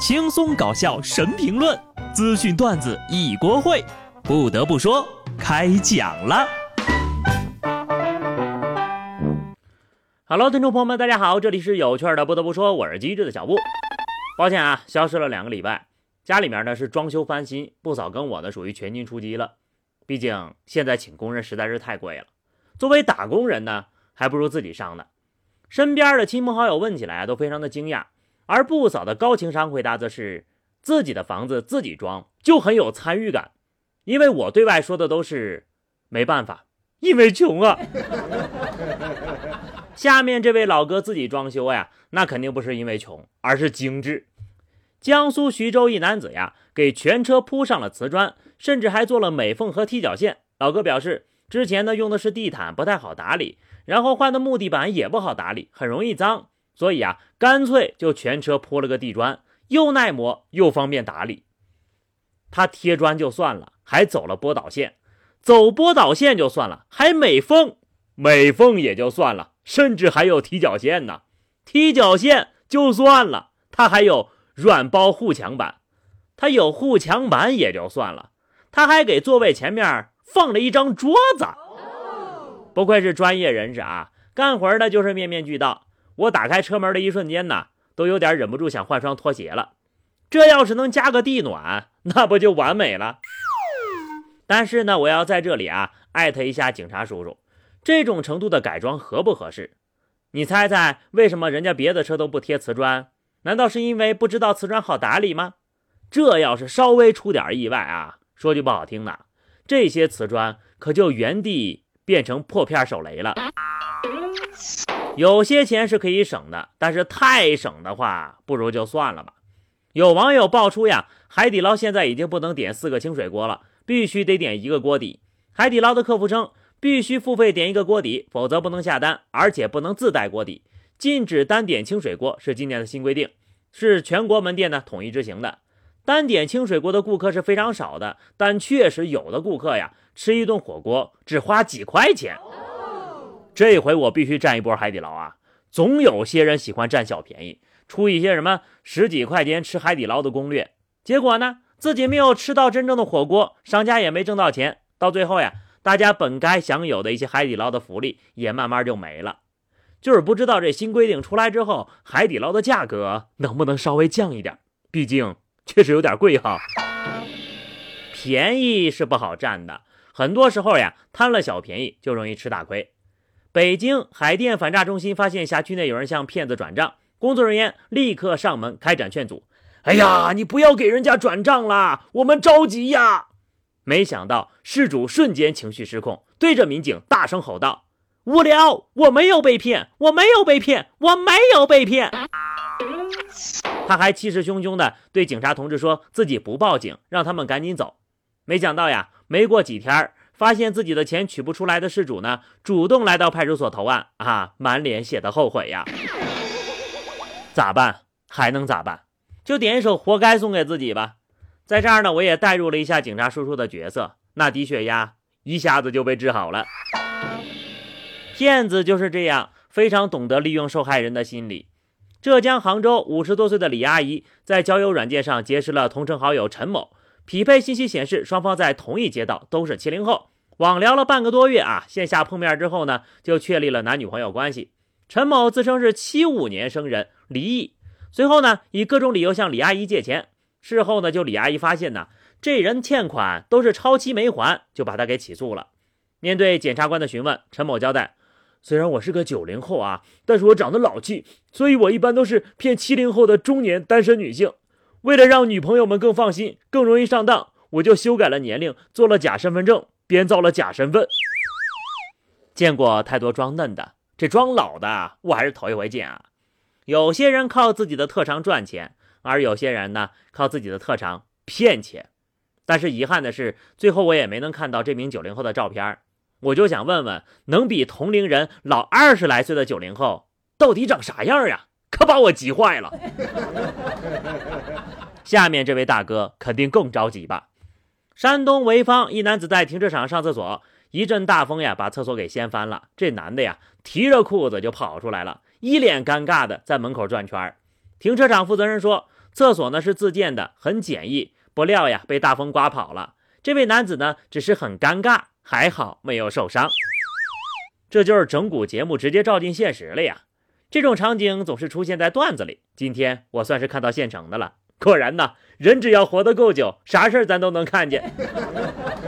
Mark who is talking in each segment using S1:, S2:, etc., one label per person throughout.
S1: 轻松搞笑神评论，资讯段子一锅烩。不得不说，开讲了。
S2: Hello，听众朋友们，大家好，这里是有趣的。不得不说，我是机智的小布。抱歉啊，消失了两个礼拜，家里面呢是装修翻新，不嫂跟我呢属于全军出击了。毕竟现在请工人实在是太贵了，作为打工人呢，还不如自己上呢。身边的亲朋好友问起来，都非常的惊讶。而不少的高情商回答则是：自己的房子自己装就很有参与感，因为我对外说的都是没办法，因为穷啊。下面这位老哥自己装修呀，那肯定不是因为穷，而是精致。江苏徐州一男子呀，给全车铺上了瓷砖，甚至还做了美缝和踢脚线。老哥表示，之前呢用的是地毯，不太好打理，然后换的木地板也不好打理，很容易脏。所以啊，干脆就全车铺了个地砖，又耐磨又方便打理。他贴砖就算了，还走了波导线；走波导线就算了，还美缝；美缝也就算了，甚至还有踢脚线呢。踢脚线就算了，他还有软包护墙板。他有护墙板也就算了，他还给座位前面放了一张桌子。不愧是专业人士啊，干活的就是面面俱到。我打开车门的一瞬间呢，都有点忍不住想换双拖鞋了。这要是能加个地暖，那不就完美了？但是呢，我要在这里啊艾特一下警察叔叔，这种程度的改装合不合适？你猜猜为什么人家别的车都不贴瓷砖？难道是因为不知道瓷砖好打理吗？这要是稍微出点意外啊，说句不好听的，这些瓷砖可就原地变成破片手雷了。有些钱是可以省的，但是太省的话，不如就算了吧。有网友爆出呀，海底捞现在已经不能点四个清水锅了，必须得点一个锅底。海底捞的客服称，必须付费点一个锅底，否则不能下单，而且不能自带锅底。禁止单点清水锅是今年的新规定，是全国门店呢统一执行的。单点清水锅的顾客是非常少的，但确实有的顾客呀，吃一顿火锅只花几块钱。这回我必须占一波海底捞啊！总有些人喜欢占小便宜，出一些什么十几块钱吃海底捞的攻略，结果呢，自己没有吃到真正的火锅，商家也没挣到钱，到最后呀，大家本该享有的一些海底捞的福利也慢慢就没了。就是不知道这新规定出来之后，海底捞的价格能不能稍微降一点？毕竟确实有点贵哈。便宜是不好占的，很多时候呀，贪了小便宜就容易吃大亏。北京海淀反诈中心发现辖区内有人向骗子转账，工作人员立刻上门开展劝阻。哎呀，你不要给人家转账啦，我们着急呀！没想到事主瞬间情绪失控，对着民警大声吼道：“无聊，我没有被骗，我没有被骗，我没有被骗！”他还气势汹汹地对警察同志说自己不报警，让他们赶紧走。没想到呀，没过几天。发现自己的钱取不出来的事主呢，主动来到派出所投案啊，满脸写的后悔呀。咋办？还能咋办？就点一首《活该》送给自己吧。在这儿呢，我也代入了一下警察叔叔的角色，那低血压一下子就被治好了。骗子就是这样，非常懂得利用受害人的心理。浙江杭州五十多岁的李阿姨在交友软件上结识了同城好友陈某。匹配信息显示，双方在同一街道，都是七零后。网聊了半个多月啊，线下碰面之后呢，就确立了男女朋友关系。陈某自称是七五年生人，离异。随后呢，以各种理由向李阿姨借钱。事后呢，就李阿姨发现呢，这人欠款都是超期没还，就把他给起诉了。面对检察官的询问，陈某交代：虽然我是个九零后啊，但是我长得老气，所以我一般都是骗七零后的中年单身女性。为了让女朋友们更放心、更容易上当，我就修改了年龄，做了假身份证，编造了假身份。见过太多装嫩的，这装老的我还是头一回见啊！有些人靠自己的特长赚钱，而有些人呢靠自己的特长骗钱。但是遗憾的是，最后我也没能看到这名九零后的照片。我就想问问，能比同龄人老二十来岁的九零后到底长啥样呀？可把我急坏了。下面这位大哥肯定更着急吧？山东潍坊一男子在停车场上厕所，一阵大风呀，把厕所给掀翻了。这男的呀，提着裤子就跑出来了，一脸尴尬的在门口转圈。停车场负责人说，厕所呢是自建的，很简易，不料呀被大风刮跑了。这位男子呢只是很尴尬，还好没有受伤。这就是整蛊节目直接照进现实了呀！这种场景总是出现在段子里，今天我算是看到现成的了。果然呐，人只要活得够久，啥事儿咱都能看见。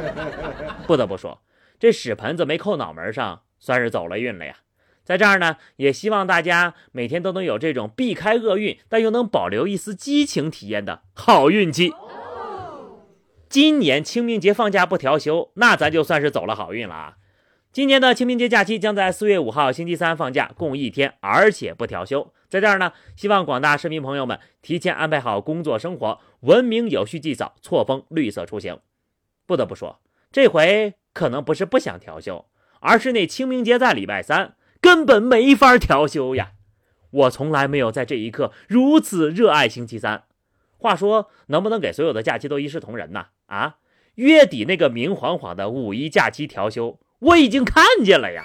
S2: 不得不说，这屎盆子没扣脑门上，算是走了运了呀。在这儿呢，也希望大家每天都能有这种避开厄运，但又能保留一丝激情体验的好运气。今年清明节放假不调休，那咱就算是走了好运了啊！今年的清明节假期将在四月五号星期三放假，共一天，而且不调休。在这儿呢，希望广大市民朋友们提前安排好工作生活，文明有序祭扫，错峰绿色出行。不得不说，这回可能不是不想调休，而是那清明节在礼拜三。根本没法调休呀！我从来没有在这一刻如此热爱星期三。话说，能不能给所有的假期都一视同仁呢？啊，月底那个明晃晃的五一假期调休，我已经看见了呀！